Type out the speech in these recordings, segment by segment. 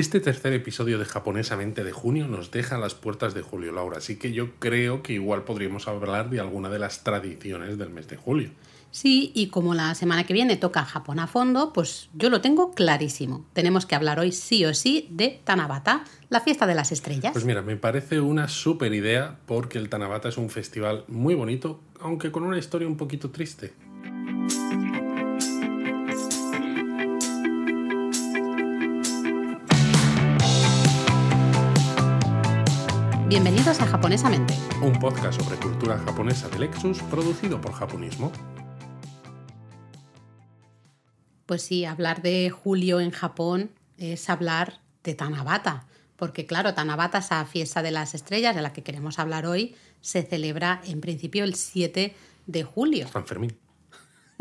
Este tercer episodio de Japonesamente de junio nos deja a las puertas de julio, Laura, así que yo creo que igual podríamos hablar de alguna de las tradiciones del mes de julio. Sí, y como la semana que viene toca Japón a fondo, pues yo lo tengo clarísimo. Tenemos que hablar hoy sí o sí de Tanabata, la fiesta de las estrellas. Pues mira, me parece una súper idea porque el Tanabata es un festival muy bonito, aunque con una historia un poquito triste. Bienvenidos a Japonesamente. Un podcast sobre cultura japonesa de Lexus producido por Japonismo. Pues sí, hablar de julio en Japón es hablar de Tanabata, porque claro, Tanabata, esa fiesta de las estrellas de la que queremos hablar hoy, se celebra en principio el 7 de julio. San Fermín.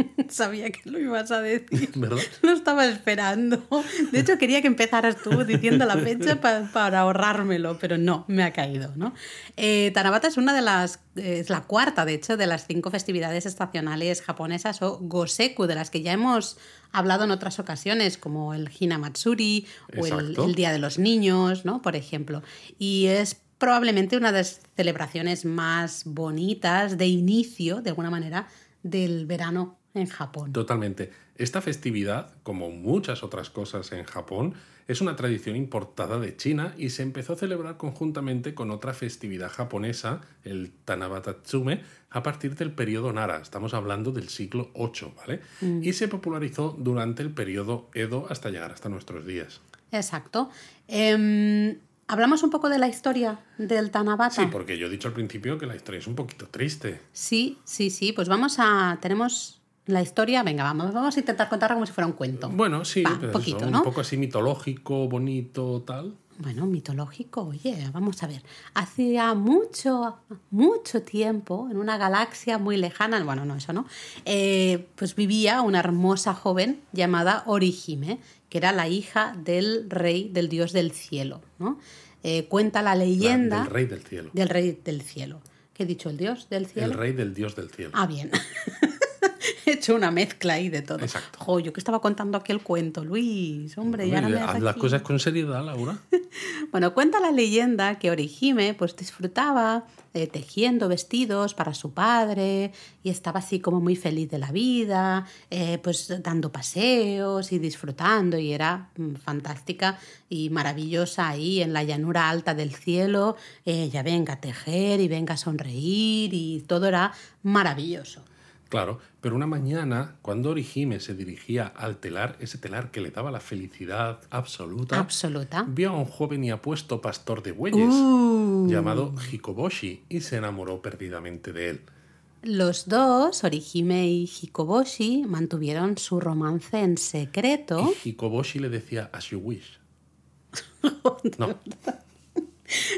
Sabía que lo ibas a decir. ¿Verdad? Lo estaba esperando. De hecho, quería que empezaras tú diciendo la fecha pa- para ahorrármelo, pero no, me ha caído. ¿no? Eh, Tanabata es una de las, es la cuarta, de hecho, de las cinco festividades estacionales japonesas o goseku, de las que ya hemos hablado en otras ocasiones, como el Hinamatsuri o el, el Día de los Niños, ¿no? por ejemplo. Y es probablemente una de las celebraciones más bonitas de inicio, de alguna manera, del verano en Japón. Totalmente. Esta festividad, como muchas otras cosas en Japón, es una tradición importada de China y se empezó a celebrar conjuntamente con otra festividad japonesa, el Tanabata-tsume, a partir del periodo Nara. Estamos hablando del siglo VIII, ¿vale? Y se popularizó durante el periodo Edo hasta llegar hasta nuestros días. Exacto. Em, Hablamos un poco de la historia del Tanabata. Sí, porque yo he dicho al principio que la historia es un poquito triste. Sí, sí, sí. Pues vamos a. Tenemos la historia. Venga, vamos, vamos a intentar contarla como si fuera un cuento. Bueno, sí, Va, poquito, eso, ¿no? un poco así mitológico, bonito, tal. Bueno, mitológico, oye, vamos a ver. Hacía mucho, mucho tiempo, en una galaxia muy lejana, bueno, no, eso no, eh, pues vivía una hermosa joven llamada Orihime, que era la hija del rey, del dios del cielo, ¿no? Eh, cuenta la La- leyenda del rey del cielo. del rey del cielo. ¿Qué he dicho? ¿El dios del cielo? El rey del dios del cielo. Ah, bien. He hecho una mezcla ahí de todo. Exacto. Jo, yo que estaba contando aquí el cuento, Luis, hombre, ya no me haz las aquí. cosas con seriedad, Laura. Bueno, cuenta la leyenda que Orihime pues disfrutaba eh, tejiendo vestidos para su padre y estaba así como muy feliz de la vida, eh, pues dando paseos y disfrutando y era mm, fantástica y maravillosa ahí en la llanura alta del cielo, ella venga a tejer y venga a sonreír y todo era maravilloso. Claro, pero una mañana, cuando Orihime se dirigía al telar, ese telar que le daba la felicidad absoluta, Absoluta. vio a un joven y apuesto pastor de bueyes Uh. llamado Hikoboshi y se enamoró perdidamente de él. Los dos, Orihime y Hikoboshi, mantuvieron su romance en secreto. Y Hikoboshi le decía, as you wish. No,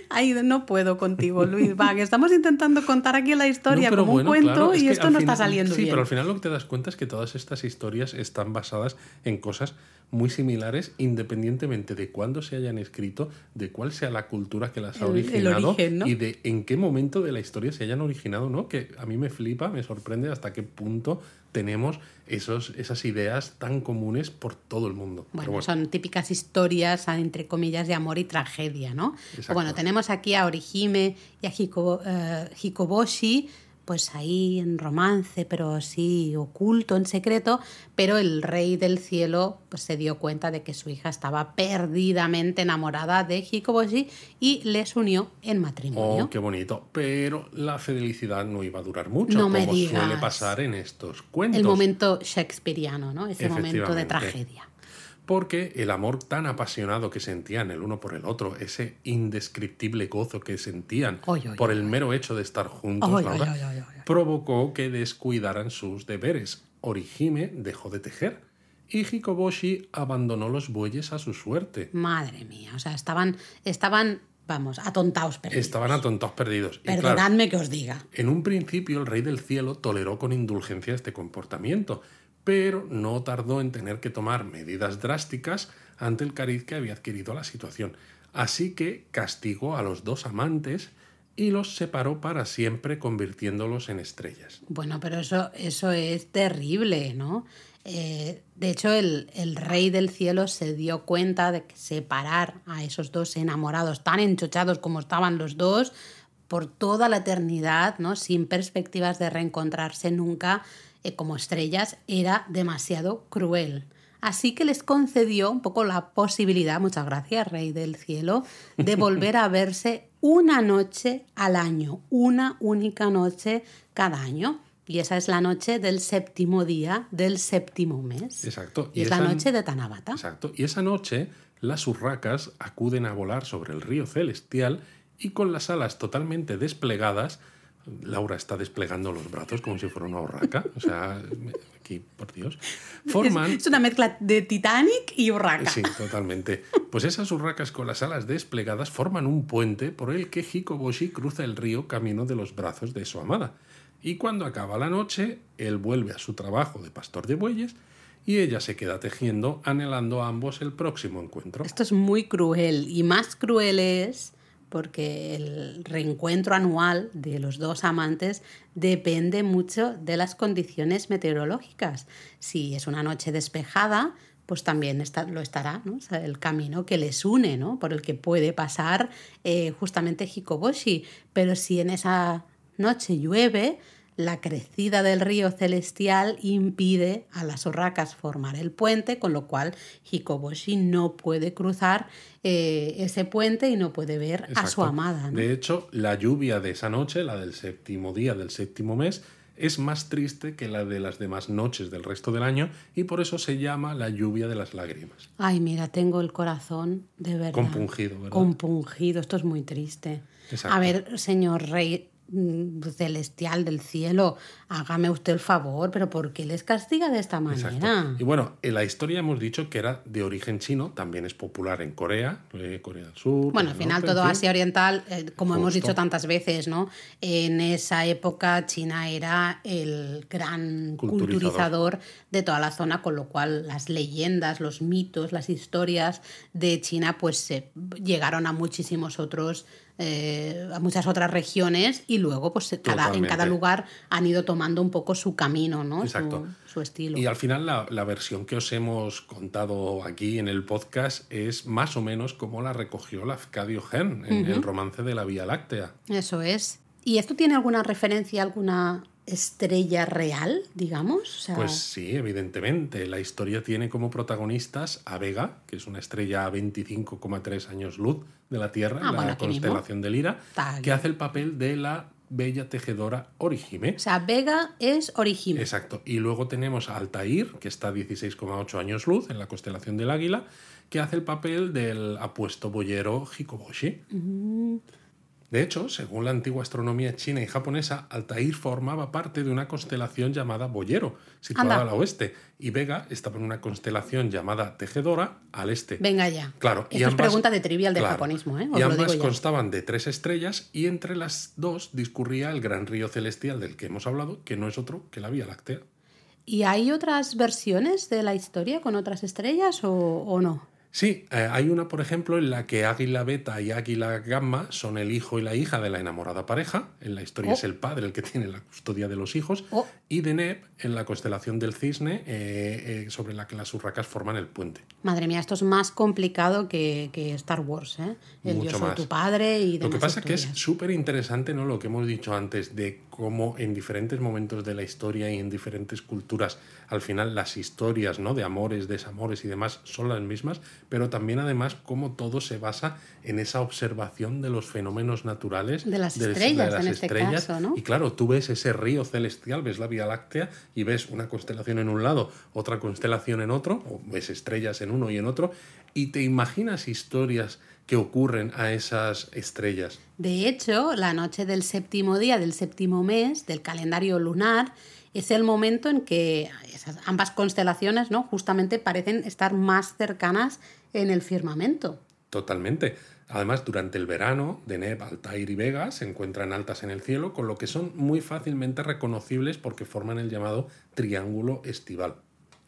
Ay, no puedo contigo, Luis. Va, que estamos intentando contar aquí la historia No, como bueno, un cuento claro, es y esto no final- está saliendo sí, bien. pero al final lo que te das cuenta es que todas estas historias están basadas en cosas muy similares independientemente de cuándo se hayan escrito, de cuál sea la cultura que las ha El- originado origen, ¿no? y de en qué momento de la historia se hayan originado, ¿no? Que a mí me flipa, me sorprende hasta qué punto tenemos esos, esas ideas tan comunes por todo el mundo. Bueno, bueno, son típicas historias, entre comillas, de amor y tragedia, ¿no? Bueno, tenemos aquí a Orihime y a Hiko- eh, Hikoboshi, pues ahí en romance, pero sí oculto, en secreto, pero el rey del cielo pues, se dio cuenta de que su hija estaba perdidamente enamorada de Hikoboshi y les unió en matrimonio. Oh, qué bonito. Pero la felicidad no iba a durar mucho, No me como suele pasar en estos cuentos. el momento shakespeariano, ¿no? Ese momento de tragedia. Porque el amor tan apasionado que sentían el uno por el otro, ese indescriptible gozo que sentían Oy, oy, por oy, el mero hecho de estar juntos, Laura, provocó que descuidaran sus deberes. Orihime dejó de tejer y Hikoboshi abandonó los bueyes a su suerte. Madre mía, o sea, estaban, estaban vamos, atontados perdidos. Estaban atontados perdidos. Y claro, Perdonadme que os diga. En un principio el rey del cielo toleró con indulgencia este comportamiento, pero no tardó en tener que tomar medidas drásticas ante el cariz que había adquirido la situación. Así que castigó a los dos amantes y los separó para siempre convirtiéndolos en estrellas. Bueno, pero eso, eso es terrible, ¿no? Eh, de hecho, el, el, rey del cielo se dio cuenta de que separar a esos dos enamorados tan enchochados como estaban los dos por toda la eternidad, ¿no? sin perspectivas de reencontrarse nunca eh, como estrellas, era demasiado cruel. Así que les concedió un poco la posibilidad, muchas gracias, Rey del Cielo, de volver a verse una noche al año, una única noche cada año. Y esa es la noche del séptimo día del séptimo mes. Exacto. Y, es la noche de Tanabata. Exacto. Y esa noche las urracas acuden a volar sobre el río celestial y con las alas totalmente desplegadas Laura está desplegando los brazos como si fuera una urraca. O sea, aquí, por Dios. Forman. Es, una mezcla de Titanic y urraca. Sí, totalmente. Pues esas urracas con las alas desplegadas forman un puente por el que Hikoboshi cruza el río camino de los brazos de su amada. Y cuando acaba la noche, él vuelve a su trabajo de pastor de bueyes y ella se queda tejiendo, anhelando a ambos el próximo encuentro. Esto es muy cruel y más cruel es porque el reencuentro anual de los dos amantes depende mucho de las condiciones meteorológicas. Si es una noche despejada, pues también lo estará, ¿no? el camino que les une, ¿no? por el que puede pasar eh, justamente Hikoboshi. Pero si en esa noche llueve, la crecida del río celestial impide a las urracas formar el puente, con lo cual Hikoboshi no puede cruzar eh, ese puente y no puede ver a su amada. De hecho, la lluvia de esa noche, la del séptimo día del séptimo mes, es más triste que la de las demás noches del resto del año y por eso se llama la lluvia de las lágrimas. Ay, mira, tengo el corazón de verdad. Compungido, ¿verdad? Compungido, esto es muy triste. A ver, señor rey, celestial del cielo, hágame usted el favor, pero ¿por qué les castiga de esta manera? Y bueno, en la historia hemos dicho que era de origen chino, también es popular en Corea, eh, Corea del Sur. Bueno, al final todo Asia Oriental, eh, como hemos dicho tantas veces, ¿no? En esa época China era el gran culturizador. de toda la zona, con lo cual las leyendas, los mitos, las historias de China pues llegaron a muchísimos otros eh, a muchas otras regiones y luego pues cada, en cada lugar han ido tomando un poco su camino, ¿no? Su, estilo. Y al final la, la, versión que os hemos contado aquí en el podcast es más o menos como la recogió Lafcadio Gen en el romance de la Vía Láctea. Eso es. ¿Y esto tiene alguna referencia, alguna estrella real, digamos? Pues sí, evidentemente. La historia tiene como protagonistas a Vega, que es una estrella a 25,3 años luz de la Tierra, ah, la constelación de Lira, que hace el papel de la bella tejedora Orihime. O sea, Vega es Orihime. Exacto. Y luego tenemos a Altair, que está a 16,8 años luz en la constelación del Águila, que hace el papel del apuesto boyero Hikoboshi. Mm. De hecho, según la antigua astronomía china y japonesa, Altair formaba parte de una constelación llamada Boyero, situada al oeste, y Vega estaba en una constelación llamada Tejedora al este. Venga ya. Claro. Esto es pregunta de trivial de japonismo, ¿eh? y ambas constaban de tres estrellas y entre las dos discurría el gran río celestial del que hemos hablado, que no es otro que la Vía Láctea. ¿Y hay otras versiones de la historia con otras estrellas o no? Sí, eh, hay una, por ejemplo, en la que Águila Beta y Águila Gamma son el hijo y la hija de la enamorada pareja. En la historia es oh. el padre el que tiene la custodia de los hijos. Oh. Y Deneb, en la constelación del cisne, eh, eh, sobre la que las urracas forman el puente. Madre mía, esto es más complicado que, Star Wars, ¿eh? El Mucho yo soy tu padre y Lo que pasa es que es súper interesante, ¿no? Lo que hemos dicho antes de cómo en diferentes momentos de la historia y en diferentes culturas, al final las historias, ¿no? De amores, desamores y demás son las mismas pero también además cómo todo se basa en esa observación de los fenómenos naturales de las estrellas, en este caso, ¿no? Y claro, tú ves ese río celestial, ves la Vía Láctea y ves una constelación en un lado, otra constelación en otro, o ves estrellas en uno y en otro, y te imaginas historias que ocurren a esas estrellas. De hecho, la noche del séptimo día del séptimo mes del calendario lunar es el momento en que esas, ambas constelaciones ¿no? justamente parecen estar más cercanas en el firmamento. Totalmente. Además, durante el verano, Deneb, Altair y Vega se encuentran altas en el cielo, con lo que son muy fácilmente reconocibles porque forman el llamado triángulo estival.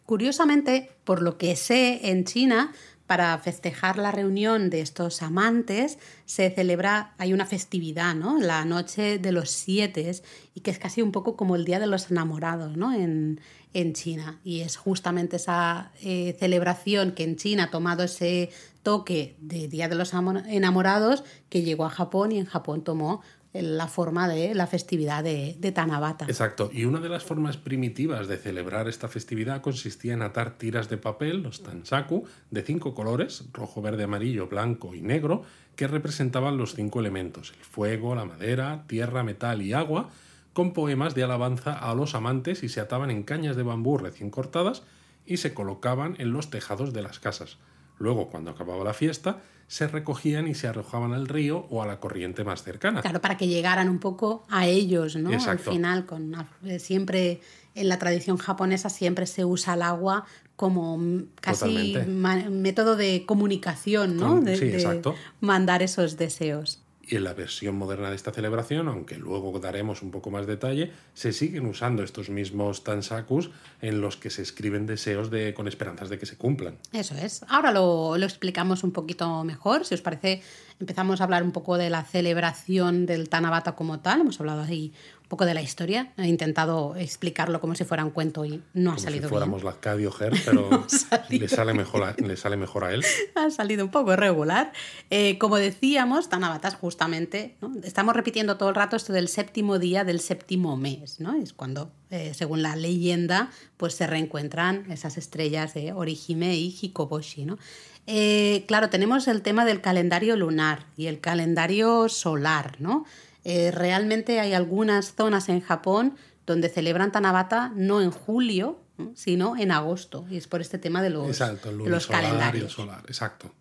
Curiosamente, por lo que sé, en China para festejar la reunión de estos amantes se celebra, hay una festividad, ¿no? La noche de los siete y que es casi un poco como el Día de los Enamorados, ¿no? En, en China. Y es justamente esa eh, celebración que en China ha tomado ese toque de Día de los Enamorados que llegó a Japón y en Japón tomó la forma de la festividad de, Tanabata. Exacto, y una de las formas primitivas de celebrar esta festividad consistía en atar tiras de papel, los tansaku, de cinco colores, rojo, verde, amarillo, blanco y negro, que representaban los cinco elementos, el fuego, la madera, tierra, metal y agua, con poemas de alabanza a los amantes y se ataban en cañas de bambú recién cortadas y se colocaban en los tejados de las casas. Luego, cuando acababa la fiesta, se recogían y se arrojaban al río o a la corriente más cercana. Claro, para que llegaran un poco a ellos, ¿no? Al final, con, eh, siempre en la tradición japonesa siempre se usa el agua como casi método de comunicación, ¿no? de, sí, exacto. mandar esos deseos. Y en la versión moderna de esta celebración, aunque luego daremos un poco más detalle, se siguen usando estos mismos tansakus en los que se escriben deseos de, con esperanzas de que se cumplan. Eso es. Ahora lo, lo explicamos un poquito mejor. Si os parece, empezamos a hablar un poco de la celebración del Tanabata como tal. Hemos hablado ahí poco de la historia. He intentado explicarlo como si fuera un cuento y no ha salido si fuéramos la Cadio Ger, pero le, sale mejor a, le sale mejor a él. Ha salido un poco irregular. Eh, como decíamos, Tanabatas justamente, estamos repitiendo todo el rato esto del séptimo día del séptimo mes, ¿no? Es cuando, eh, según la leyenda, pues se reencuentran esas estrellas de Orihime y Hikoboshi, ¿no? Eh, claro, tenemos el tema del calendario lunar y el calendario solar, ¿no? Eh, realmente hay algunas zonas en Japón donde celebran Tanabata no en julio, sino en agosto. Y es por este tema de los, exacto, el los calendarios. solar, exacto.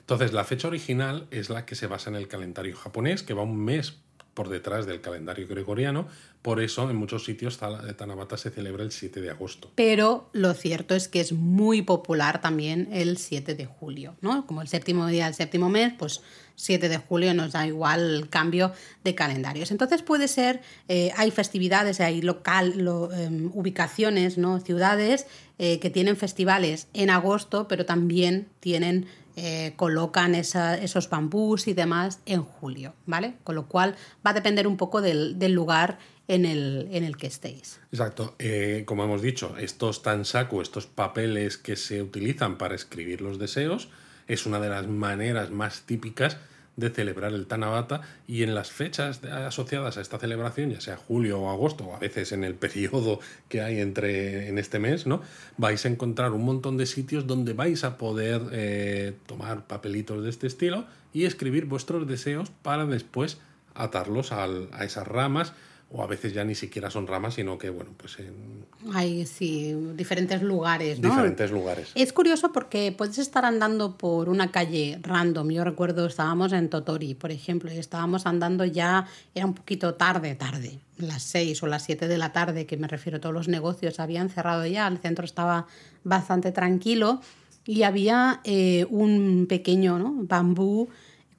Entonces, la fecha original es la que se basa en el calendario japonés, que va un mes por detrás del calendario gregoriano. Por eso en muchos sitios Tanabata se celebra el 7 de agosto. Pero lo cierto es que es muy popular también el 7 de julio, ¿no? Como el séptimo día del séptimo mes, pues 7 de julio nos da igual el cambio de calendarios. Entonces puede ser, eh, hay festividades, hay local, em, ubicaciones, ¿no? ciudades eh, que tienen festivales en agosto, pero también tienen eh, colocan esos bambús y demás en julio, ¿vale? Con lo cual va a depender un poco del, lugar en el, en el, que estéis. Exacto. Como hemos dicho, estos tansaku, estos papeles que se utilizan para escribir los deseos, es una de las maneras más típicas de celebrar el Tanabata y en las fechas asociadas a esta celebración, ya sea julio o agosto, o a veces en el periodo que hay entre en este mes, ¿no? vais a encontrar un montón de sitios donde vais a poder eh, tomar papelitos de este estilo y escribir vuestros deseos para después atarlos a esas ramas o a veces ya ni siquiera son ramas, sino que, bueno, pues en... Hay, sí, diferentes lugares, ¿no? Diferentes lugares. Es curioso porque puedes estar andando por una calle random. Yo recuerdo, estábamos en Totori, por ejemplo, y estábamos andando ya, era un poquito tarde, tarde, las seis o las siete de la tarde, que me refiero, todos los negocios habían cerrado ya, el centro estaba bastante tranquilo y había eh, un pequeño ¿no? bambú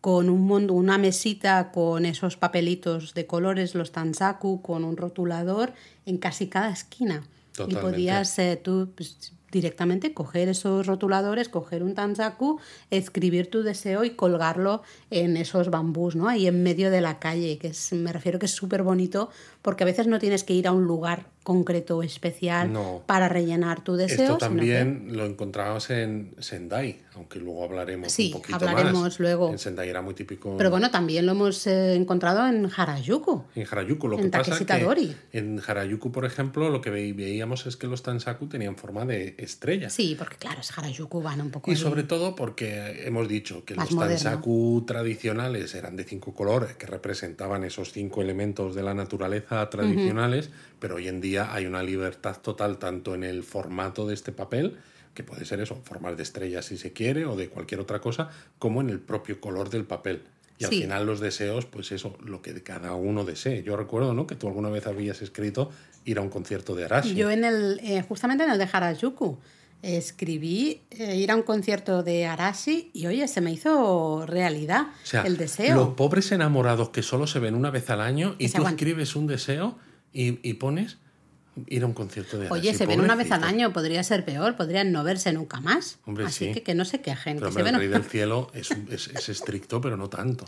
con un mundo, una mesita con esos papelitos de colores, los tansaku, con un rotulador en casi cada esquina. Y podías eh, tú pues, directamente coger esos rotuladores, coger un tansaku, escribir tu deseo y colgarlo en esos bambús, ¿no? Ahí en medio de la calle, que es, me refiero que es súper bonito porque a veces no tienes que ir a un lugar concreto o especial para rellenar tu deseo. Esto también lo encontramos en Sendai, aunque luego hablaremos sí, un poquito hablaremos luego. En Sendai era muy típico. Pero bueno, también lo hemos eh, encontrado en Harajuku. En Harajuku, lo que pasa que en Harajuku, por ejemplo, lo que veíamos es que los tansaku tenían forma de estrella. Sí, porque claro, es Harajuku, van un poco... Y sobre todo porque hemos dicho que los tansaku tradicionales eran de cinco colores, que representaban esos cinco elementos de la naturaleza tradicionales, pero hoy en día hay una libertad total tanto en el formato de este papel, que puede ser eso, formas de estrellas si se quiere o de cualquier otra cosa, como en el propio color del papel. Y al final los deseos, pues eso, lo que cada uno desee. Yo recuerdo, ¿no? Que tú alguna vez habías escrito ir a un concierto de Arashi. Yo en el, eh, justamente en el de Harajuku, escribí eh, ir a un concierto de Arashi y oye, se me hizo realidad el deseo. Los pobres enamorados que solo se ven una vez al año y tú escribes un deseo y, pones Ir a un concierto de Oye, Arashi, se ven una vez al año, podría ser peor, podrían no verse nunca más. Hombre, Así sí. que que no se quejen. Pero que se hombre, el ven- Rey del Cielo es, es- es estricto, pero no tanto.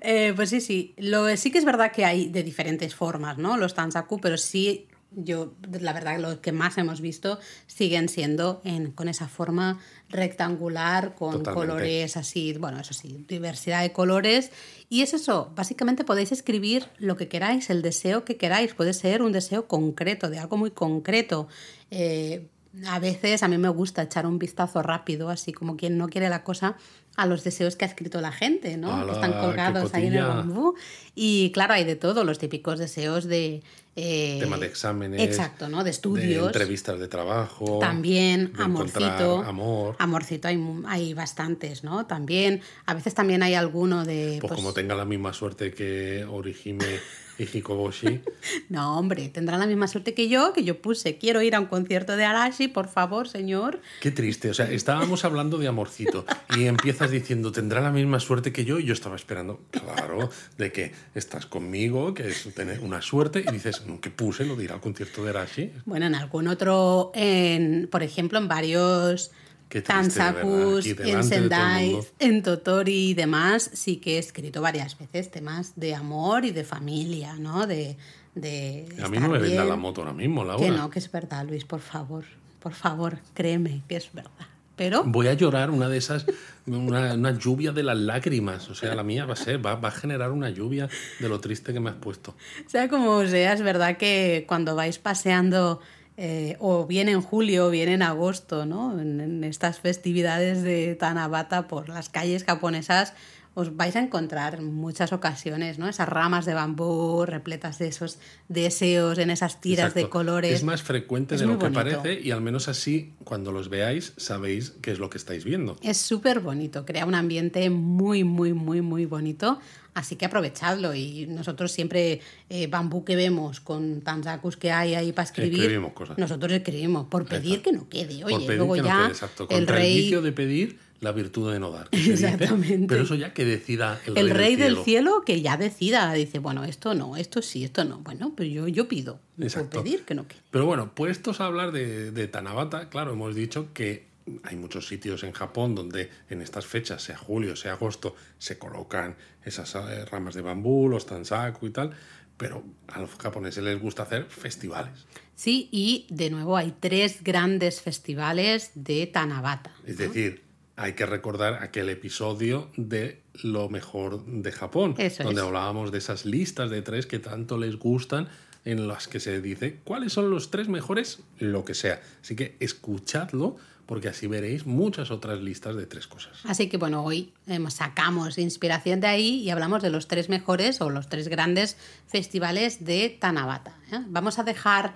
Eh, pues sí, sí. Lo, sí que es verdad que hay de diferentes formas, ¿no? Los Tansaku, pero sí, yo, la verdad, los que más hemos visto siguen siendo en, con esa forma rectangular, con Totalmente. colores así, bueno, eso sí, diversidad de colores. Y es eso, básicamente podéis escribir lo que queráis, el deseo que queráis. Puede ser un deseo concreto, de algo muy concreto. Eh, a veces a mí me gusta echar un vistazo rápido, así como quien no quiere la cosa, a los deseos que ha escrito la gente, ¿no? ¡Hala, que están colgados ahí en el bambú. Y claro, hay de todo, los típicos deseos de... eh, Temas de exámenes. Exacto, ¿no? De De estudios. entrevistas de trabajo. También de amorcito. Amor. Amorcito hay, hay bastantes, ¿no? También, a veces también hay alguno de... Pues, pues, como tenga la misma suerte que Orihime y Hikoboshi. No, hombre, tendrán la misma suerte que yo, que yo puse, quiero ir a un concierto de Arashi, por favor, señor. Qué triste. O sea, estábamos hablando de amorcito y empiezas diciendo, tendrá la misma suerte que yo. Y yo estaba esperando, claro, de que estás conmigo, que es tener una suerte. Y dices, "No, ¿qué puse? Lo dirá al concierto de Arashi. Bueno, en algún otro, en, por ejemplo, en varios triste, Tansakus, en Sendai, en Totori y demás, sí que he escrito varias veces temas de amor y de familia, ¿no? De, de A mí no me venda la moto ahora mismo, Laura. Que no, que es verdad, Luis, por favor. Por favor, créeme que es verdad. Pero Voy a llorar una de esas, una, una lluvia de las lágrimas. O sea, la mía va a ser, va, va a generar una lluvia de lo triste que me has puesto. sea como sea, es verdad que cuando vais paseando, eh, o bien en julio o bien en agosto, ¿no? En, en estas festividades de Tanabata por las calles japonesas, os vais a encontrar en muchas ocasiones, ¿no? Esas ramas de bambú repletas de esos deseos en esas tiras de Exacto. colores. Es más frecuente Es de lo que bonito. parece y al menos así, cuando los veáis, sabéis qué es lo que estáis viendo. Es súper bonito, crea un ambiente muy, muy, muy, muy bonito. Así que aprovechadlo. Y nosotros siempre, eh, bambú que vemos con tansakus que hay ahí para escribir, Escribimos cosas. nosotros escribimos por pedir que no quede. Oye, Por pedir luego que no ya quede, exacto. el Contra el, rey, vicio de pedir, la virtud de no dar. dice. Exactamente. Pero eso ya que decida el, el rey del cielo. cielo que ya decida, dice, bueno, esto no, esto sí, esto no. Bueno, pero yo, yo pido. Exacto. Por pedir que no quede. Pero bueno, puestos a hablar de, de Tanabata, claro, hemos dicho que hay muchos sitios en Japón donde en estas fechas, sea julio, sea agosto, se colocan esas eh, ramas de bambú, los tansaku y tal, pero a los japoneses les gusta hacer festivales. Sí, y de nuevo hay tres grandes festivales de Tanabata. Es decir, hay que recordar aquel episodio de lo mejor de Japón, Eso donde es. hablábamos de esas listas de tres que tanto les gustan, en las que se dice cuáles son los tres mejores, lo que sea. Así que escuchadlo, porque así veréis muchas otras listas de tres cosas. Así que bueno, hoy eh, sacamos inspiración de ahí y hablamos de los tres mejores o los tres grandes festivales de Tanabata. ¿eh? Vamos a dejar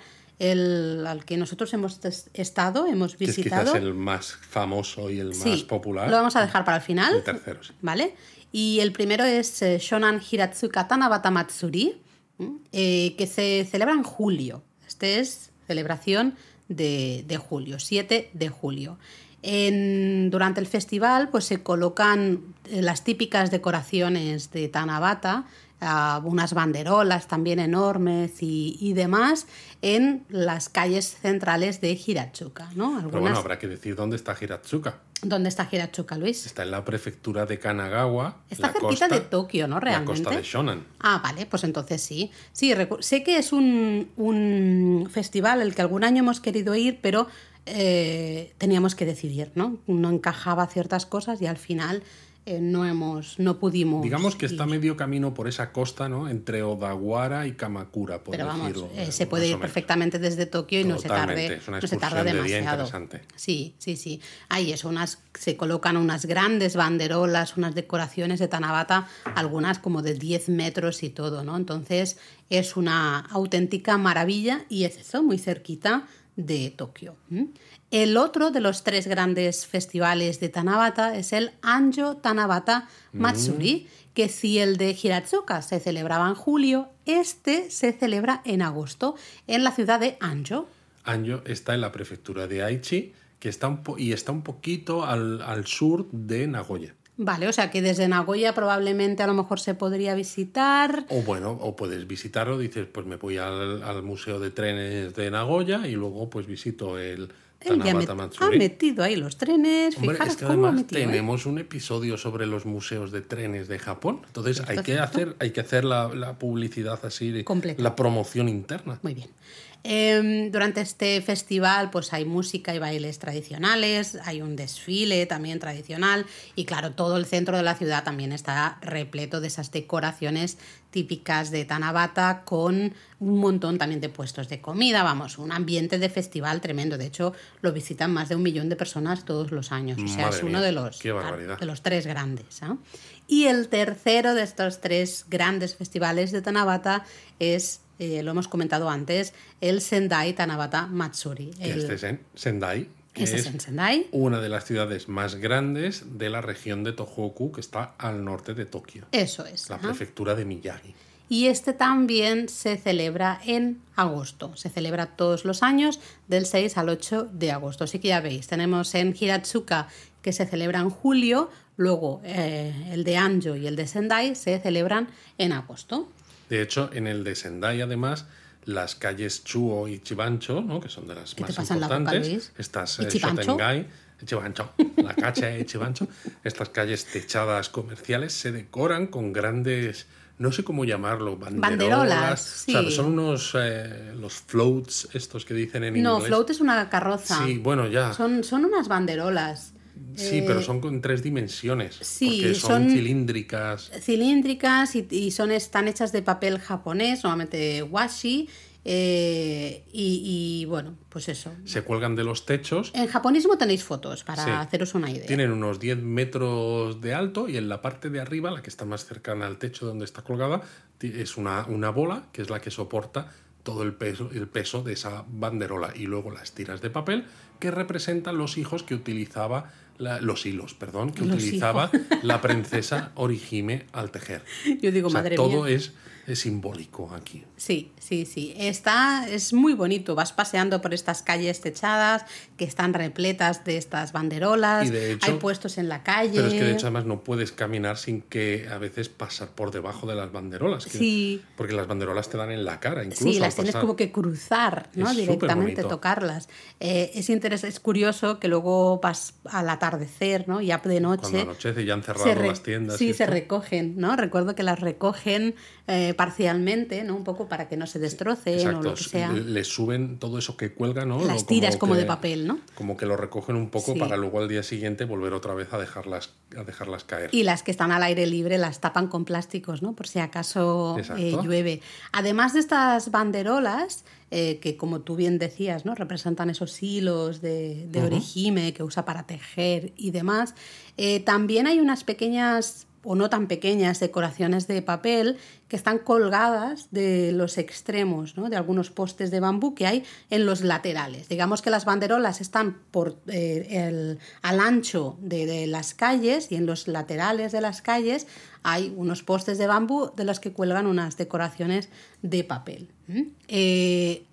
el al que nosotros hemos estado, hemos Que es visitado. quizás el más famoso y el más popular. Lo vamos a dejar para el final. El tercero, sí. ¿Vale? Y el primero es eh, Shonan Hiratsuka Tanabata Matsuri, eh, que se celebra en julio. Este es celebración de, de julio, 7 de julio. En- durante el festival pues, se colocan eh, las típicas decoraciones de Tanabata, ah, unas banderolas también enormes y, y demás en las calles centrales de Hiratsuka. ¿no? Pero Algunas... bueno, habrá que decir dónde está Hiratsuka. ¿Dónde está Hiratsuka, Luis? Está en la prefectura de Kanagawa. Está la cerquita costa- de Tokio, ¿no? La Realmente. costa de Shonan. Ah, vale, pues entonces sí. Sí, sé que es un, un festival el que algún año hemos querido ir, pero eh, teníamos que decidir, ¿no? No encajaba ciertas cosas y al final eh, no hemos, no pudimos. Digamos que está ir. medio camino por esa costa, ¿no? Entre Odawara y Kamakura, por Pero vamos, decirlo. eh, se más puede ir perfectamente desde Tokio y no se Totalmente, tarde, es una no se tarda de demasiado. interesante. Sí, sí, sí. Ahí eso, unas, se colocan unas grandes banderolas, unas decoraciones de Tanabata, algunas como de 10 metros y todo, ¿no? Entonces es una auténtica maravilla y es eso, muy cerquita de Tokio. El otro de los tres grandes festivales de Tanabata es el Anjo Tanabata Matsuri, que si el de Hiratsuka se celebraba en julio, este se celebra en agosto en la ciudad de Anjo. Anjo está en la prefectura de Aichi que está un po- y está un poquito al, al sur de Nagoya. Vale, o sea que desde Nagoya probablemente a lo mejor se podría visitar. O bueno, o puedes visitarlo, dices, pues me voy al, al Museo de Trenes de Nagoya y luego pues visito el Tanabata ha metido ahí los trenes. Hombre, Fijaros es que cómo además metido, ¿eh? tenemos un episodio sobre los museos de trenes de Japón. Entonces hay que hacer, hay que hacer la, la publicidad así, Completa. la promoción interna. Muy bien. Em, durante este festival pues hay música y bailes tradicionales, hay un desfile también tradicional y claro, todo el centro de la ciudad también está repleto de esas decoraciones típicas de Tanabata con un montón también de puestos de comida, vamos, un ambiente de festival tremendo. De hecho, lo visitan más de un millón de personas todos los años. O sea, Madre es uno mía, de los, de los tres grandes. Y el tercero de estos tres grandes festivales de Tanabata es, eh, lo hemos comentado antes, el Sendai Tanabata Matsuri. El- este es en Sendai, que ese es es en Sendai. una de las ciudades más grandes de la región de Tohoku, que está al norte de Tokio, Eso es. la ajá. prefectura de Miyagi. Y este también se celebra en agosto. Se celebra todos los años del 6 al 8 de agosto. Así que ya veis, tenemos en Hiratsuka que se celebra en julio, luego eh, el de Anjo y el de Sendai se celebran en agosto. De hecho, en el de Sendai, además, las calles Chuo y Chibancho, ¿no? que son de las ¿Qué te más importantes, estas ¿Y eh, Chibancho? Shotengai, Chibancho, la cacha de Chibancho, estas calles techadas comerciales se decoran con grandes, no sé cómo llamarlo, banderolas. Banderolas, O sea, sí. son unos, eh, los floats, estos que dicen en No, inglés. float es una carroza. Sí, bueno, ya. Son, son unas banderolas. Sí, Eh, pero son con tres dimensiones. sí, porque son, son- cilíndricas. cilíndricas y, y son, están hechas de papel japonés, normalmente washi. eh, y, y, bueno, pues eso. Se cuelgan de los techos. En japonismo tenéis fotos para Sí. haceros una idea. Tienen unos 10 metros de alto y en la parte de arriba, la que está más cercana al techo donde está colgada, es una, una bola que es la que soporta todo el peso, el peso de esa banderola y luego las tiras de papel que representan los hijos que utilizaba la- los hilos, perdón, que Los utilizaba la princesa Orihime al tejer. Yo digo, O sea, madre todo mía. es, es simbólico aquí. Sí, sí, sí. Está, es muy bonito. Vas paseando por estas calles techadas que están repletas de estas banderolas. Y de hecho- Hay puestos en la calle. Pero es que de hecho además no puedes caminar sin que a veces pasar por debajo de las banderolas. que- Sí. Porque las banderolas te dan en la cara incluso. Sí, las tienes como que cruzar, ¿no? Es Directamente tocarlas. Eh, es interes- es curioso que luego vas al atardecer, ¿no? Ya de noche. Cuando anochece ya han cerrado las tiendas. Sí, se recogen, ¿no? Recuerdo que las recogen eh, parcialmente, ¿no? Un poco para que no se destrocen o Exacto, lo que sea. le, suben todo eso que cuelga, ¿no? Las tiras como de que- papel, ¿no? Como que lo recogen un poco Sí. para luego al día siguiente volver otra vez a dejarlas, a dejarlas caer. Y las que están al aire libre las tapan con plásticos, ¿no? Por si acaso eh, llueve. Además de estas banderolas, eh, que como tú bien decías, ¿no? Representan esos hilos de, de orihime que usa para tejer y demás, eh, también hay unas pequeñas o no tan pequeñas decoraciones de papel que están colgadas de los extremos, ¿no? de algunos postes de bambú que hay en los laterales. Digamos que las banderolas están por, eh, el- al ancho de, de las calles y en los laterales de las calles hay unos postes de bambú de los que cuelgan unas decoraciones de papel. Eh,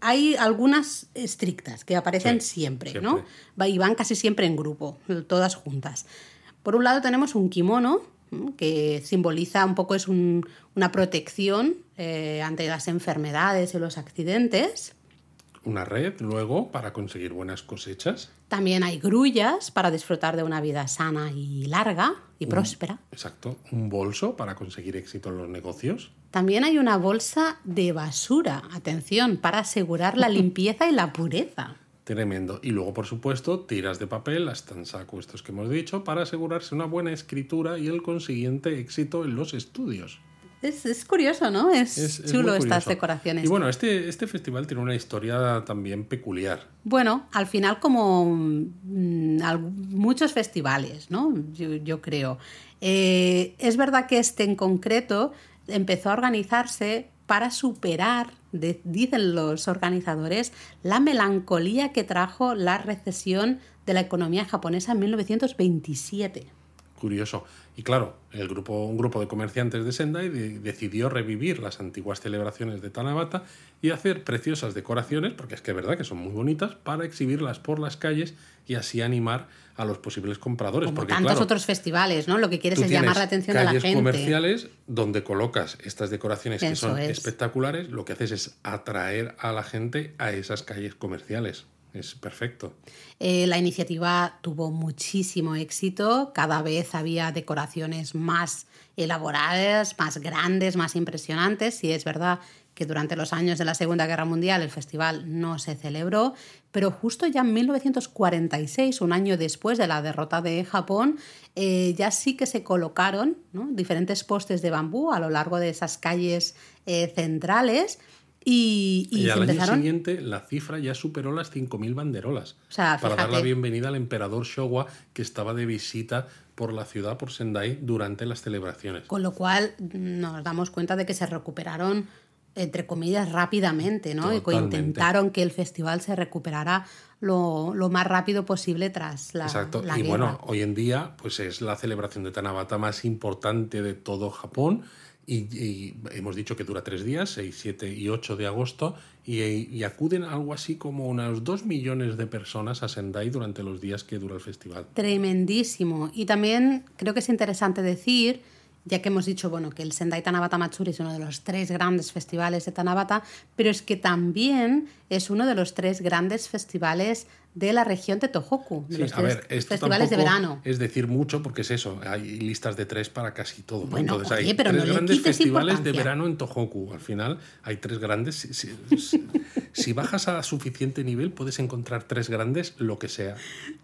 hay algunas estrictas que aparecen Sí, siempre, siempre. ¿no? Y van casi siempre en grupo, todas juntas. Por un lado tenemos un kimono. Que simboliza un poco, es un- una protección eh, ante las enfermedades y los accidentes. Una red luego para conseguir buenas cosechas. También hay grullas para disfrutar de una vida sana y larga y próspera. Exacto. Un bolso para conseguir éxito en los negocios. También hay una bolsa de basura, atención, para asegurar la limpieza y la pureza. Tremendo. Y luego, por supuesto, tiras de papel, las tansaku estos que hemos dicho, para asegurarse una buena escritura y el consiguiente éxito en los estudios. Es, es curioso, ¿no? Es, chulo estas decoraciones. Y bueno, este, este festival tiene una historia también peculiar. Bueno, al final como mm, muchos festivales, ¿no? Yo, yo creo. Eh, es verdad que este en concreto empezó a organizarse para superar, dicen los organizadores, la melancolía que trajo la recesión de la economía japonesa en 1927. Curioso. Y claro, el grupo, un grupo de comerciantes de Sendai de- decidió revivir las antiguas celebraciones de Tanabata y hacer preciosas decoraciones, porque es que es verdad que son muy bonitas, para exhibirlas por las calles y así animar a los posibles compradores. Como porque, tantos claro, otros festivales, ¿no? Lo que quieres es llamar la atención de la calles gente. comerciales donde colocas estas decoraciones que son es. espectaculares, lo que haces es atraer a la gente a esas calles comerciales. Es perfecto. Eh, la iniciativa tuvo muchísimo éxito, cada vez había decoraciones más elaboradas, más grandes, más impresionantes, y es verdad que durante los años de la Segunda Guerra Mundial el festival no se celebró, pero justo ya en 1946, un año después de la derrota de Japón, eh, ya sí que se colocaron ¿no? diferentes postes de bambú a lo largo de esas calles eh, centrales y, y al año siguiente la cifra ya superó las 5.000 banderolas. O sea, para dar la bienvenida al emperador Showa que estaba de visita por la ciudad, por Sendai, durante las celebraciones. Con lo cual nos damos cuenta de que se recuperaron, entre comillas, rápidamente, ¿no? Y Totalmente. intentaron que el festival se recuperara lo, lo más rápido posible tras la, Exacto. la y guerra. bueno, hoy en día, pues es la celebración de Tanabata más importante de todo Japón. Y, y hemos dicho que dura tres días, 6, 7 y 8 de agosto, y, y acuden algo así como unos 2 millones de personas a Sendai durante los días que dura el festival. Tremendísimo. Y también creo que es interesante decir, ya que hemos dicho bueno, que el Sendai Tanabata Matsuri es uno de los tres grandes festivales de Tanabata, pero es que también es uno de los tres grandes festivales de la región de Tohoku, de Sí, los a ver, esto festivales de verano. Es decir mucho porque es eso, hay listas de tres para casi todo. ¿no? Bueno, Entonces oye, hay pero tres no grandes festivales de verano en Tohoku. Al final hay tres grandes. Si, si- si- si bajas a suficiente nivel puedes encontrar tres grandes, lo que sea.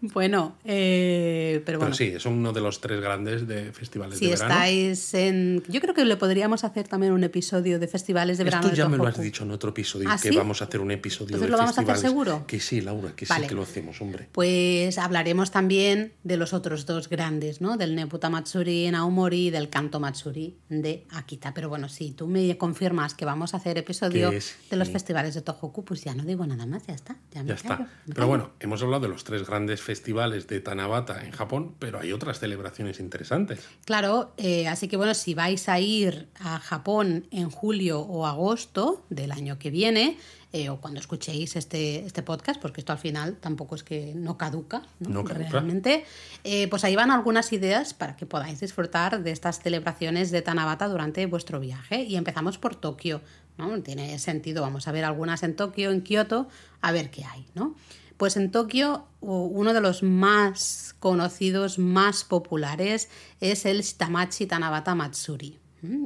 Bueno, eh, pero bueno. Pero sí, es uno de los tres grandes de festivales Si de verano. estáis en. Yo creo que le podríamos hacer también un episodio de festivales de verano. Esto de ya me lo has dicho en otro episodio, ¿Ah, que sí? vamos a hacer un episodio Entonces de lo vamos a hacer seguro. Que sí, Laura, que Vale. sí que lo hombre. Pues hablaremos también de los otros dos grandes, ¿no? Del Neputa Matsuri en Aomori y del Kanto Matsuri de Akita. Pero bueno, si tú me confirmas que vamos a hacer episodio de los festivales de Tohoku, pues ya no digo nada más, ya está. Ya, me Ya está. me Pero bueno, hemos hablado de los tres grandes festivales de Tanabata en Japón, pero hay otras celebraciones interesantes. Claro, eh, así que bueno, si vais a ir a Japón en julio o agosto del año que viene, eh, o cuando escuchéis este, este podcast, porque esto al final tampoco es que no caduca, ¿no? No caduca. realmente, eh, pues ahí van algunas ideas para que podáis disfrutar de estas celebraciones de Tanabata durante vuestro viaje. Y empezamos por Tokio, ¿no? Tiene sentido, vamos a ver algunas en Tokio, en Kioto, a ver qué hay, ¿no? Pues en Tokio uno de los más conocidos, más populares, es el Shitamachi Tanabata Matsuri.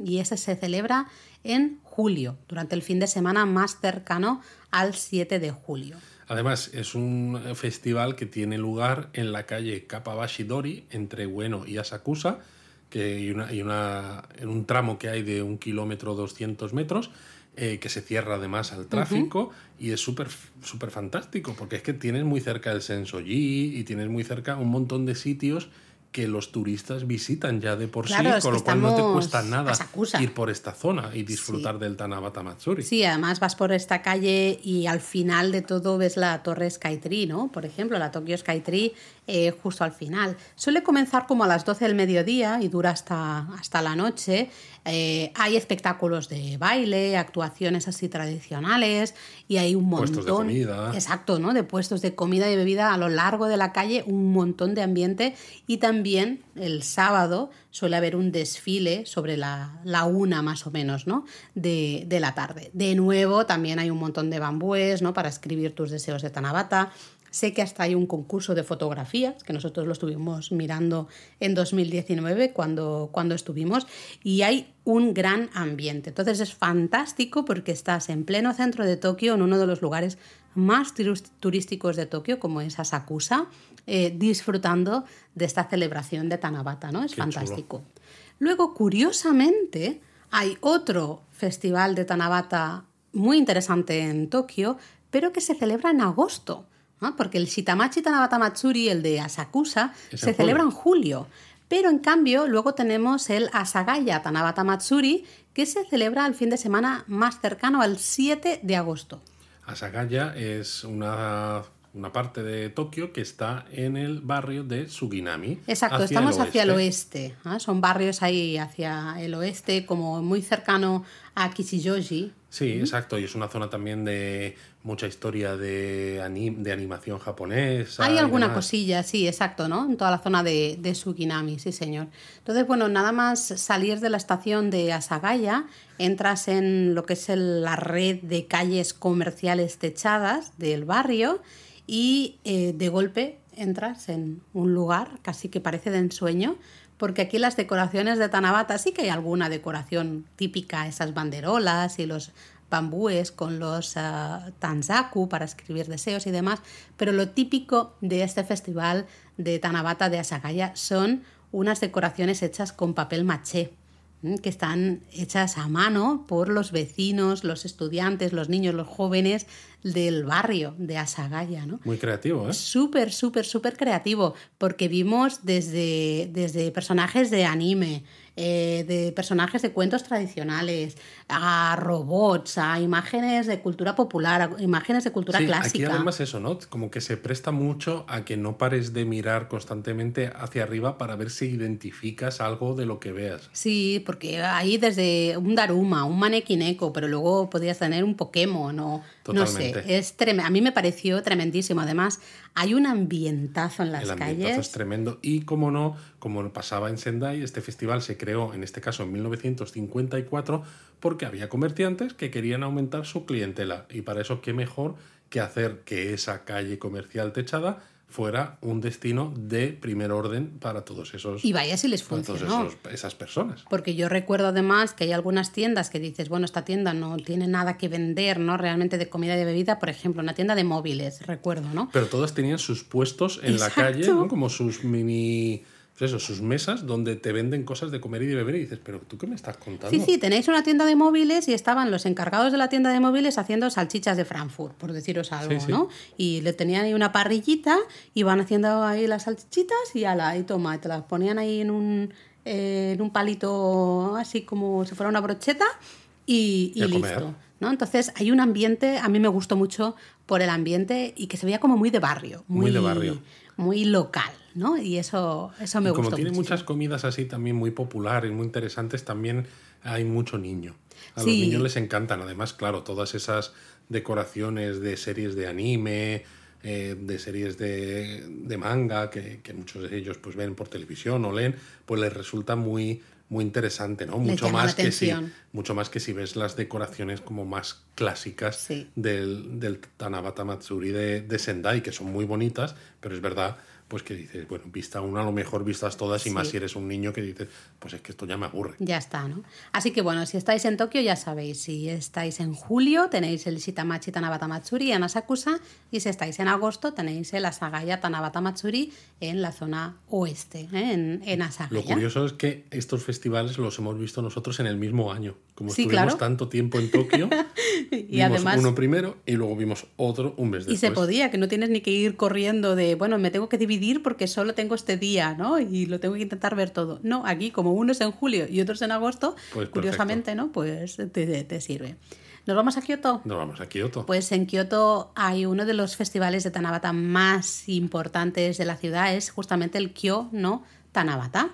Y ese se celebra en julio, durante el fin de semana más cercano al 7 de julio. Además, es un festival que tiene lugar en la calle Kapabashi-dori, entre Ueno y Asakusa, que hay, una, hay una- en un tramo que hay de un kilómetro 200 metros, eh, que se cierra además al tráfico y es súper súper fantástico, porque es que tienes muy cerca el Sensoji y tienes muy cerca un montón de sitios que los turistas visitan ya de por Claro, sí, con lo cual no te cuesta nada ir por esta zona y disfrutar del Tanabata Matsuri. Sí, además vas por esta calle y al final de todo ves la torre Skytree, ¿no? Por ejemplo, la Tokyo Skytree eh, justo al final. Suele comenzar como a las 12 del mediodía y dura hasta, hasta la noche. Eh, hay espectáculos de baile, actuaciones así tradicionales y hay un montón... Puestos de comida. Exacto, ¿no? De puestos de comida y bebida a lo largo de la calle, un montón de ambiente y también el sábado suele haber un desfile sobre la, la una más o menos, ¿no? De, de la tarde. De nuevo, también hay un montón de bambúes, ¿no? Para escribir tus deseos de Tanabata. Sé que hasta hay un concurso de fotografías, que nosotros lo estuvimos mirando en 2019 cuando, cuando estuvimos, y hay un gran ambiente. Entonces es fantástico porque estás en pleno centro de Tokio, en uno de los lugares más turísticos de Tokio, como es Asakusa, eh, disfrutando de esta celebración de Tanabata, ¿no? Es Qué chulo. fantástico. Luego, curiosamente, hay otro festival de Tanabata muy interesante en Tokio, pero que se celebra en agosto, ¿no? porque el Shitamachi Tanabata Matsuri, el de Asakusa, se celebra en julio. Pero en cambio, luego tenemos el Asagaya Tanabata Matsuri, que se celebra el fin de semana más cercano al 7 de agosto. Asagaya es una una parte de Tokio que está en el barrio de Suginami. Exacto, estamos hacia el oeste. Son barrios ahí hacia el oeste, como muy cercano a. Sí, exacto. Y es una zona también de mucha historia de, de animación japonesa. Hay alguna cosilla, sí, exacto, ¿no? En toda la zona de, de Suginami, sí, señor. Entonces, bueno, nada más salir de la estación de Asagaya, entras en lo que es la red de calles comerciales techadas del barrio y eh, de golpe entras en un lugar casi que parece de ensueño, porque aquí las decoraciones de Tanabata sí que hay alguna decoración típica, esas banderolas y los bambúes con los uh, tanzaku para escribir deseos y demás, pero lo típico de este festival de Tanabata de Asagaya son unas decoraciones hechas con papel maché que están hechas a mano por los vecinos, los estudiantes, los niños, los jóvenes del barrio de Asagaya. ¿no? Muy creativo, ¿eh? Súper, súper, súper creativo, porque vimos desde, desde personajes de anime, eh, de personajes de cuentos tradicionales, a robots, a imágenes de cultura popular, a imágenes de cultura sí, clásica. Aquí además eso, ¿no? Como que se presta mucho a que no pares de mirar constantemente hacia arriba para ver si identificas algo de lo que veas. Sí, porque ahí desde un Daruma, un Manekineko, pero luego podrías tener un Pokémon o no sé. Es a mí me pareció tremendísimo. Además, hay un ambientazo en las El calles. ambientazo es tremendo. Y como no, como pasaba en Sendai, este festival se creó, en este caso en 1954, porque había comerciantes que querían aumentar su clientela. Y para eso, qué mejor que hacer que esa calle comercial techada fuera un destino de primer orden para todos esos y vaya si les funcionó. esas personas. Porque yo recuerdo además que hay algunas tiendas que dices bueno esta tienda no tiene nada que vender no realmente de comida y de bebida por ejemplo una tienda de móviles recuerdo no pero todas tenían sus puestos en la calle ¿no? como sus mini pues eso, sus mesas donde te venden cosas de comer y de beber y dices, pero ¿tú qué me estás contando? Sí, sí, tenéis una tienda de móviles y estaban los encargados de la tienda de móviles haciendo salchichas de Frankfurt, por deciros algo, ¿no? Y le tenían ahí una parrillita, iban haciendo ahí las salchichitas y ala, y toma, y te las ponían ahí en un, eh, en un palito así como si fuera una brocheta y, y, listo. ¿no? Entonces hay un ambiente, a mí me gustó mucho por el ambiente y que se veía como muy de barrio. Muy, de barrio. Muy local. ¿no? Y eso, eso me y Como tiene muchas comidas así también muy populares, muy interesantes, también hay mucho niño. A los niños les encantan, además, claro, todas esas decoraciones de series de anime, eh, de series de, de manga, que, que, muchos de ellos pues ven por televisión o leen, pues les resulta muy, muy interesante, ¿no? Mucho más, que si, mucho más que si ves las decoraciones como más clásicas del, del Tanabata Matsuri de, de Sendai, que son muy bonitas, pero es verdad pues que dices, bueno, vista una, a lo mejor vistas todas y más si eres un niño que dices, pues es que esto ya me aburre. Ya está, ¿no? Así que bueno, si estáis en Tokio ya sabéis, si estáis en julio tenéis el Shitamachi Tanabata Matsuri en Asakusa y si estáis en agosto tenéis el Asagaya Tanabata Matsuri en la zona oeste, ¿eh? en, en Asagaya. Lo curioso es que estos festivales los hemos visto nosotros en el mismo año. Como estuvimos tanto tiempo en Tokio, y vimos además, uno primero y luego vimos otro un mes después. Y se podía, que no tienes ni que ir corriendo de, bueno, me tengo que dividir porque solo tengo este día, ¿no? Y lo tengo que intentar ver todo. No, aquí como uno es en julio y otro es en agosto, pues curiosamente, ¿no? Pues te, te sirve. ¿Nos vamos a Kioto? Nos vamos a Kioto. Pues en Kioto hay uno de los festivales de Tanabata más importantes de la ciudad, es justamente el Kyo no Tanabata.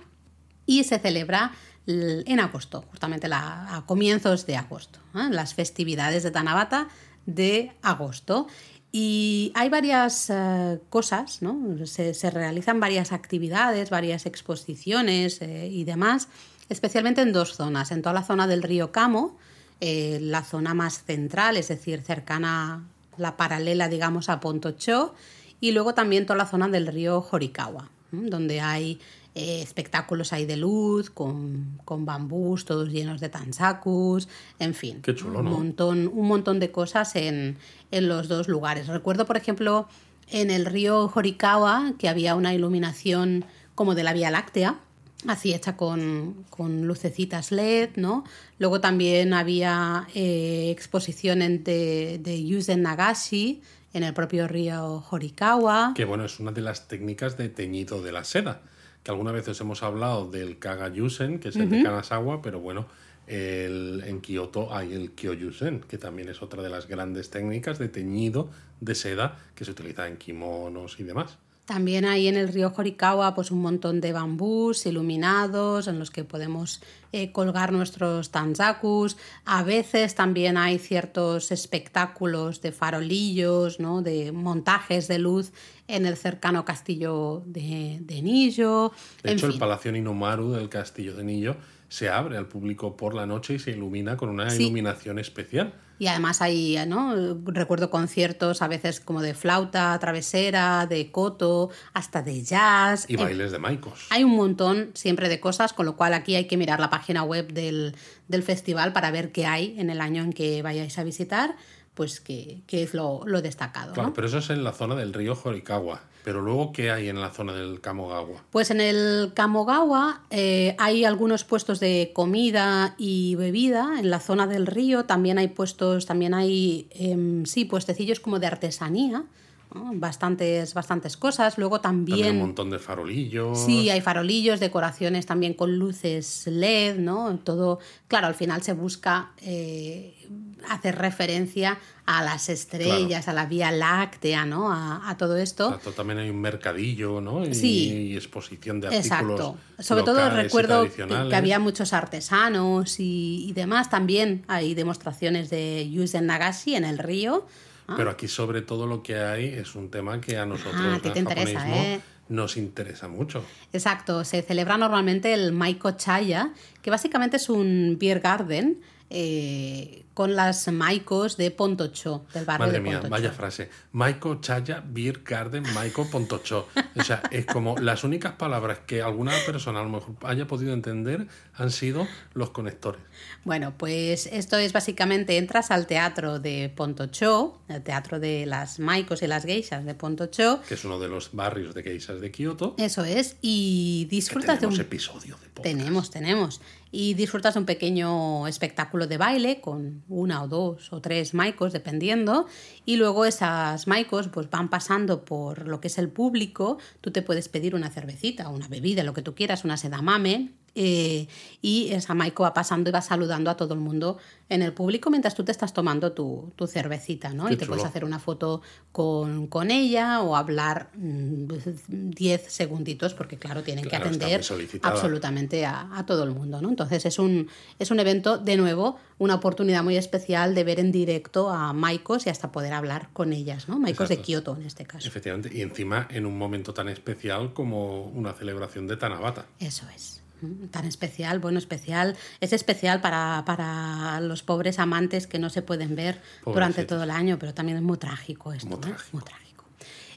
Y se celebra en agosto, justamente a comienzos de agosto, ¿eh? las festividades de Tanabata de agosto. Y hay varias eh, cosas, ¿no? Se, realizan varias actividades, varias exposiciones eh, y demás, especialmente en dos zonas, en toda la zona del río Kamo, la zona más central, es decir, cercana, la paralela, digamos, a Pontocho, y luego también toda la zona del río Horikawa, donde hay eh, espectáculos ahí de luz, con, con, bambús, todos llenos de tansakus, en fin. un, montón, un montón de cosas en, en los dos lugares. Recuerdo, por ejemplo, en el río Horikawa que había una iluminación como de la Vía Láctea, así hecha con, con, lucecitas LED, ¿no? Luego también había eh, exposiciones de, de Yuzen Nagashi en el propio río Horikawa. Que bueno, es una de las técnicas de teñido de la seda que alguna vez os hemos hablado del Kagayusen, que es el de Kanazawa, pero bueno, el, en Kioto hay el Kyoyusen, que también es otra de las grandes técnicas de teñido de seda que se utiliza en kimonos y demás. También hay en el río Horikawa pues un montón de bambús iluminados en los que podemos eh, colgar nuestros tanzakus. A veces también hay ciertos espectáculos de farolillos, ¿no? de montajes de luz en el cercano castillo de, de Nijo. De hecho, el Palacio Ninomaru del castillo de Nijo se abre al público por la noche y se ilumina con una iluminación especial. Y además hay, ¿no? Recuerdo conciertos a veces como de flauta, travesera, de coto, hasta de jazz. Y bailes de maicos. Hay un montón siempre de cosas, con lo cual aquí hay que mirar la página web del, del festival para ver qué hay en el año en que vayáis a visitar pues que, es lo, destacado. Claro, pero eso es en la zona del río Horikawa. Pero luego, ¿qué hay en la zona del Kamogawa? Pues en el Kamogawa eh, hay algunos puestos de comida y bebida. En la zona del río también hay puestos, también hay, em, sí, puestecillos como de artesanía. bastantes, bastantes cosas. Luego también... también... un montón de farolillos. Sí, hay farolillos, decoraciones también con luces LED, ¿no? Todo, claro, al final se busca eh, hacer referencia a las estrellas, a la Vía Láctea, ¿no? A, todo esto. también hay un mercadillo, ¿no? Y, sí. exposición de artículos. Exacto. Sobre todo recuerdo que había muchos artesanos y, demás. También hay demostraciones de Yuzen Nagashi en el río. Pero aquí sobre todo lo que hay es un tema que a nosotros ah, te interesa, ¿eh? nos interesa mucho. Exacto, se celebra normalmente el Maiko Chaya, que básicamente es un beer garden eh, con las maicos de Pontocho, del barrio Madre de mía, vaya frase. Maico Chaya Beer Garden Maico Pontocho. O sea, es como las únicas palabras que alguna persona a lo mejor haya podido entender han sido los conectores. Bueno, pues esto es básicamente entras al teatro de Pontocho, el teatro de las maicos y las geishas de Pontocho. Que es uno de los barrios de geishas de Kioto. Eso es, y disfrutas de un episodio de podcast. Tenemos, tenemos. Y disfrutas un pequeño espectáculo de baile con una o dos o tres maicos, dependiendo, y luego esas maicos pues van pasando por lo que es el público, tú te puedes pedir una cervecita, una bebida, lo que tú quieras, una sedamame, eh, y esa Maiko va pasando y va saludando a todo el mundo en el público mientras tú te estás tomando tu, cervecita, ¿no? y te puedes hacer una foto con, ella o hablar 10 mm, segunditos porque, claro, tienen que atender absolutamente a, todo el mundo, ¿no? Entonces es un, es un evento, de nuevo, una oportunidad muy especial de ver en directo a Maikos y hasta poder hablar con ellas, ¿no? Maikos de Kioto en este caso. Efectivamente, y encima en un momento tan especial como una celebración de Tanabata. Eso es tan especial, bueno, especial, es especial para, los pobres amantes que no se pueden ver durante todo el año, pero también es muy trágico esto, muy trágico.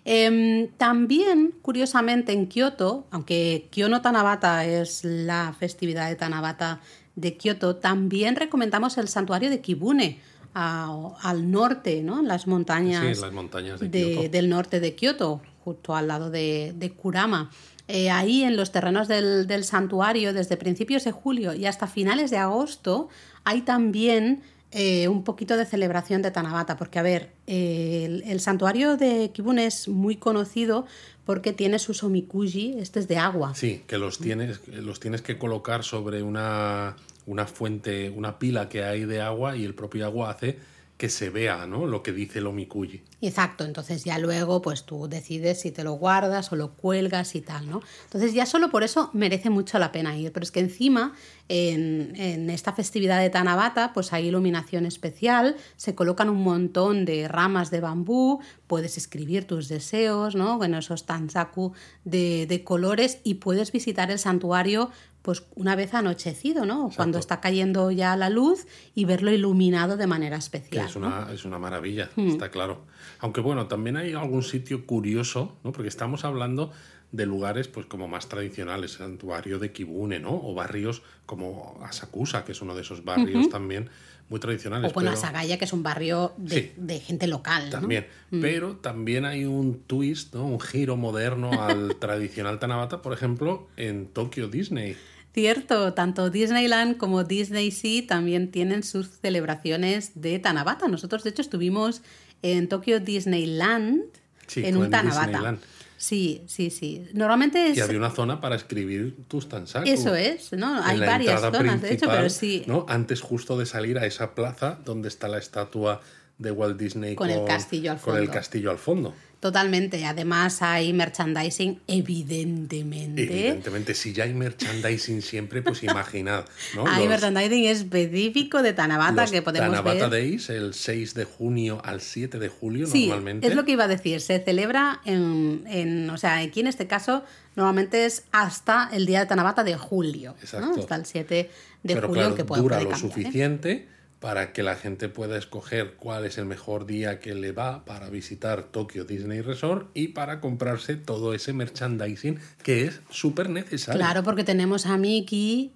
Em, también, curiosamente, en Kioto, aunque Kyono Tanabata es la festividad de Tanabata de Kioto, también recomendamos el santuario de Kibune, al norte, ¿no? En las montañas, las montañas de del norte de Kioto, justo al lado de, de Kurama. Eh, ahí en los terrenos del, santuario, desde principios de julio y hasta finales de agosto, hay también eh, un poquito de celebración de Tanabata, porque a ver, el, santuario de Kibun es muy conocido porque tiene sus omikuji, este es de agua. Sí, que los tienes, los tienes que colocar sobre una, una fuente, una pila que hay de agua y el propio agua hace que se vea ¿no? lo que dice el omikuji. Exacto, entonces ya luego pues tú decides si te lo guardas o lo cuelgas y tal, ¿no? Entonces ya solo por eso merece mucho la pena ir, pero es que encima en, esta festividad de Tanabata pues hay iluminación especial, se colocan un montón de ramas de bambú, puedes escribir tus deseos, ¿no? En esos tanzaku de colores y puedes visitar el santuario pues una vez anochecido, ¿no? Cuando está cayendo ya la luz y verlo iluminado de manera especial. es, una, es una maravilla, mm. está claro. Aunque bueno, también hay algún sitio curioso, ¿no? Porque estamos hablando de lugares pues como más tradicionales, el santuario de Kibune, ¿no? O barrios como Asakusa, que es uno de esos barrios también muy tradicionales. O bueno, Asagaya, que es un barrio de, gente local. También. Mm. Pero también hay un twist, ¿no? Un giro moderno al tradicional Tanabata, por ejemplo, en Tokyo Disney. Cierto, tanto Disneyland como Disney Sea también tienen sus celebraciones de Tanabata. Nosotros, de hecho, estuvimos en Tokyo Disneyland en un Tanabata. Sí, sí, sí. Normalmente es... Y había una zona para escribir tus tansaku. Eso es, ¿no? Hay en varias zonas, de hecho, pero sí. ¿no? Antes justo de salir a esa plaza donde está la estatua de Walt Disney Con el castillo al con el fondo. castillo al fondo. Totalmente. Además hay merchandising, evidentemente. Evidentemente, si ya hay merchandising siempre, pues imaginad, ¿no? Hay Los- merchandising específico de Tanabata los que podemos Tanabata ver. Days, el 6 de junio al 7 de julio, Sí, normalmente. es lo que iba a decir. Se celebra en, en- o sea, aquí en este caso normalmente es hasta el día de Tanabata de julio, ¿no? Exacto. hasta el 7 de Pero julio claro, que puede, dura lo cambiar, ¿eh? Para que la gente pueda escoger cuál es el mejor día que le va para visitar Tokyo Disney Resort y para comprarse todo ese merchandising que es súper necesario. Claro, porque tenemos a Miki,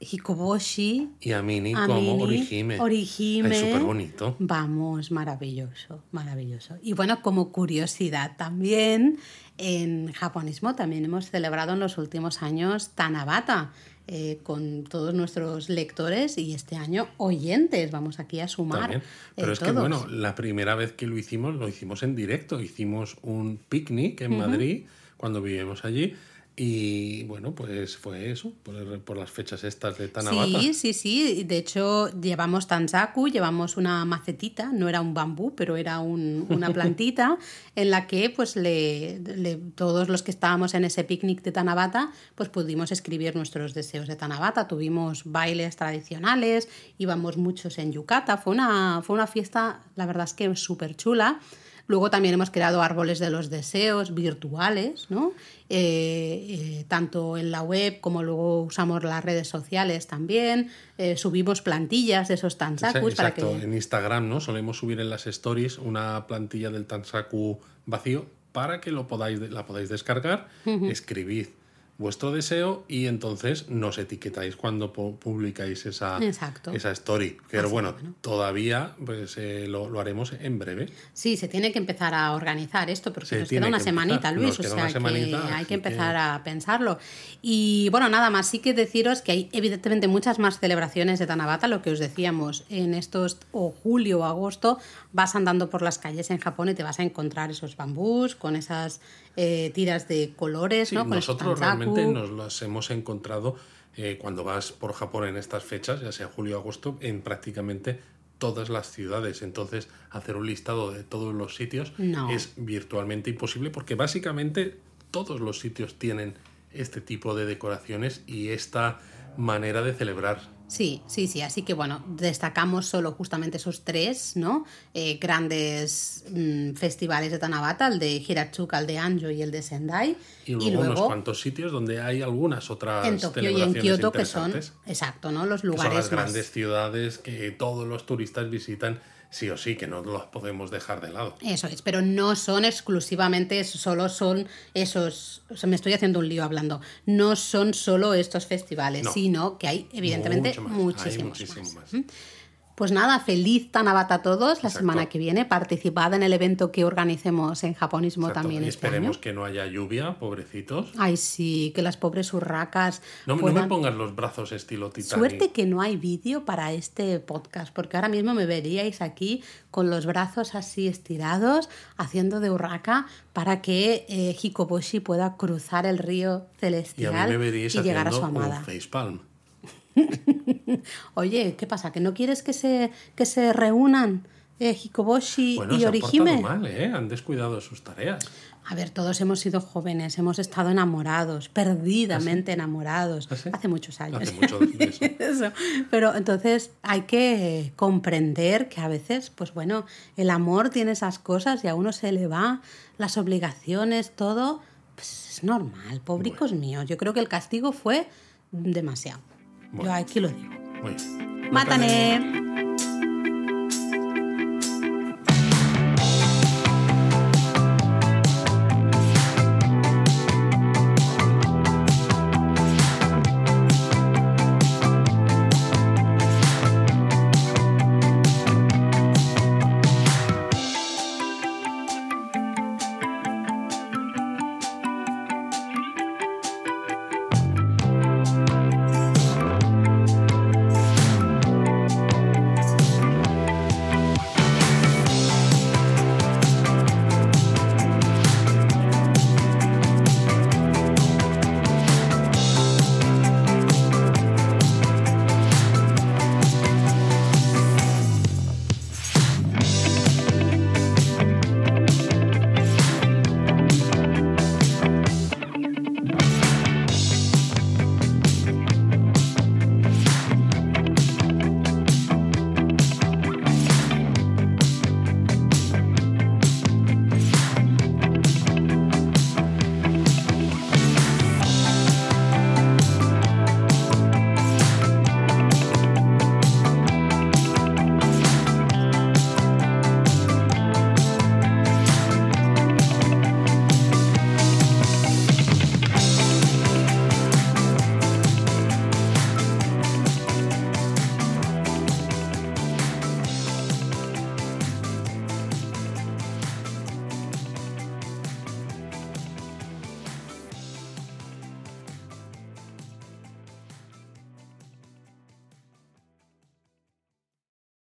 Hikoboshi, Y a Mini a como Mini, Orihime. Orihime. Es súper bonito. Vamos, maravilloso, maravilloso. Y bueno, como curiosidad también, en japonismo también hemos celebrado en los últimos años Tanabata eh, con todos nuestros lectores y este año oyentes. Vamos aquí a sumar. También. eh, Pero es que, bueno, la primera vez que lo hicimos, lo hicimos en directo. Hicimos un picnic en Madrid cuando vivimos allí. Y bueno, pues fue eso, por, por las fechas estas de Tanabata. Sí, sí, sí. De hecho, llevamos tanzaku, llevamos una macetita, no era un bambú, pero era un- una plantita en la que pues le, le- todos los que estábamos en ese picnic de Tanabata, pues pudimos escribir nuestros deseos de Tanabata. Tuvimos bailes tradicionales, íbamos muchos en Yucata. Fue una, fue una fiesta, la verdad es que súper chula. Luego también hemos creado árboles de los deseos virtuales, ¿no? Eh, eh, tanto en la web como luego usamos las redes sociales también. Eh, subimos plantillas de esos tansakus para Exacto, que... en Instagram, ¿no? Solemos subir en las stories una plantilla del Tansaku vacío para que lo podáis, la podáis descargar, escribid vuestro deseo y entonces nos etiquetáis cuando pu- publicáis esa, Exacto. esa story. Pero bueno, todavía pues, eh, lo, lo haremos en breve. Sí, se tiene que empezar a organizar esto porque Se nos queda una que semanita, empezar, Luis, nos o sea semanita, que hay que empezar que- a pensarlo. Y bueno, nada más, sí que deciros que hay evidentemente muchas más celebraciones de Tanabata, lo que os decíamos, en estos o julio o agosto vas andando por las calles en Japón y te vas a encontrar esos bambús con esas eh, tiras de colores, Sí, ¿no? Con esos nosotros tansaku. Nos los hemos encontrado eh, cuando vas por Japón en estas fechas, ya sea julio o agosto, en prácticamente todas las ciudades. Entonces, hacer un listado de todos los sitios No. es virtualmente imposible porque básicamente todos los sitios tienen este tipo de decoraciones y esta manera de celebrar. Sí, sí, sí. Así que bueno, destacamos solo justamente esos tres, ¿no? Eh, grandes mm, festivales de Tanabata, el de Hirachuka, el de Anjo y el de Sendai. Y luego, unos cuantos sitios donde hay algunas otras en Tokio y en Kioto, que son, exacto, ¿no? Los que son lugares las grandes ciudades que todos los turistas visitan sí o sí, que no los podemos dejar de lado. Eso es, pero no son exclusivamente, solo son esos, o sea, me estoy haciendo un lío hablando, no son solo estos festivales, No. sino que hay evidentemente Mucho más, hay muchísimos muchísimo más. más. Pues nada, feliz Tanabata a todos la Exacto. semana que viene, participad en el evento que organicemos en Japonismo Exacto, también y este esperemos año. que no haya lluvia, pobrecitos. Ay, sí, que las pobres urracas No, no puedan- me pongas los brazos estilo Titanic. Suerte que no hay vídeo para este podcast, porque ahora mismo me veríais aquí con los brazos así estirados, haciendo de urraca, para que eh, Hikoboshi pueda cruzar el río y a mí celestial me veríais y llegar a su haciendo un amada. facepalm. Oye, ¿qué pasa? ¿Que no quieres que se, que se reúnan eh, Hikoboshi Bueno, y Orihime? mal, ¿eh? Han descuidado sus tareas. A ver, todos hemos sido jóvenes, hemos estado enamorados, perdidamente enamorados, ¿Ah, sí? hace muchos años. Hace mucho de eso. Eso. Pero entonces hay que comprender que a veces, pues bueno, el amor tiene esas cosas y a uno se le va las obligaciones, todo. Pues es normal, pobricos míos. Yo creo que el castigo fue demasiado. Yo aquí lo digo. Muy bien. ¡Mátane!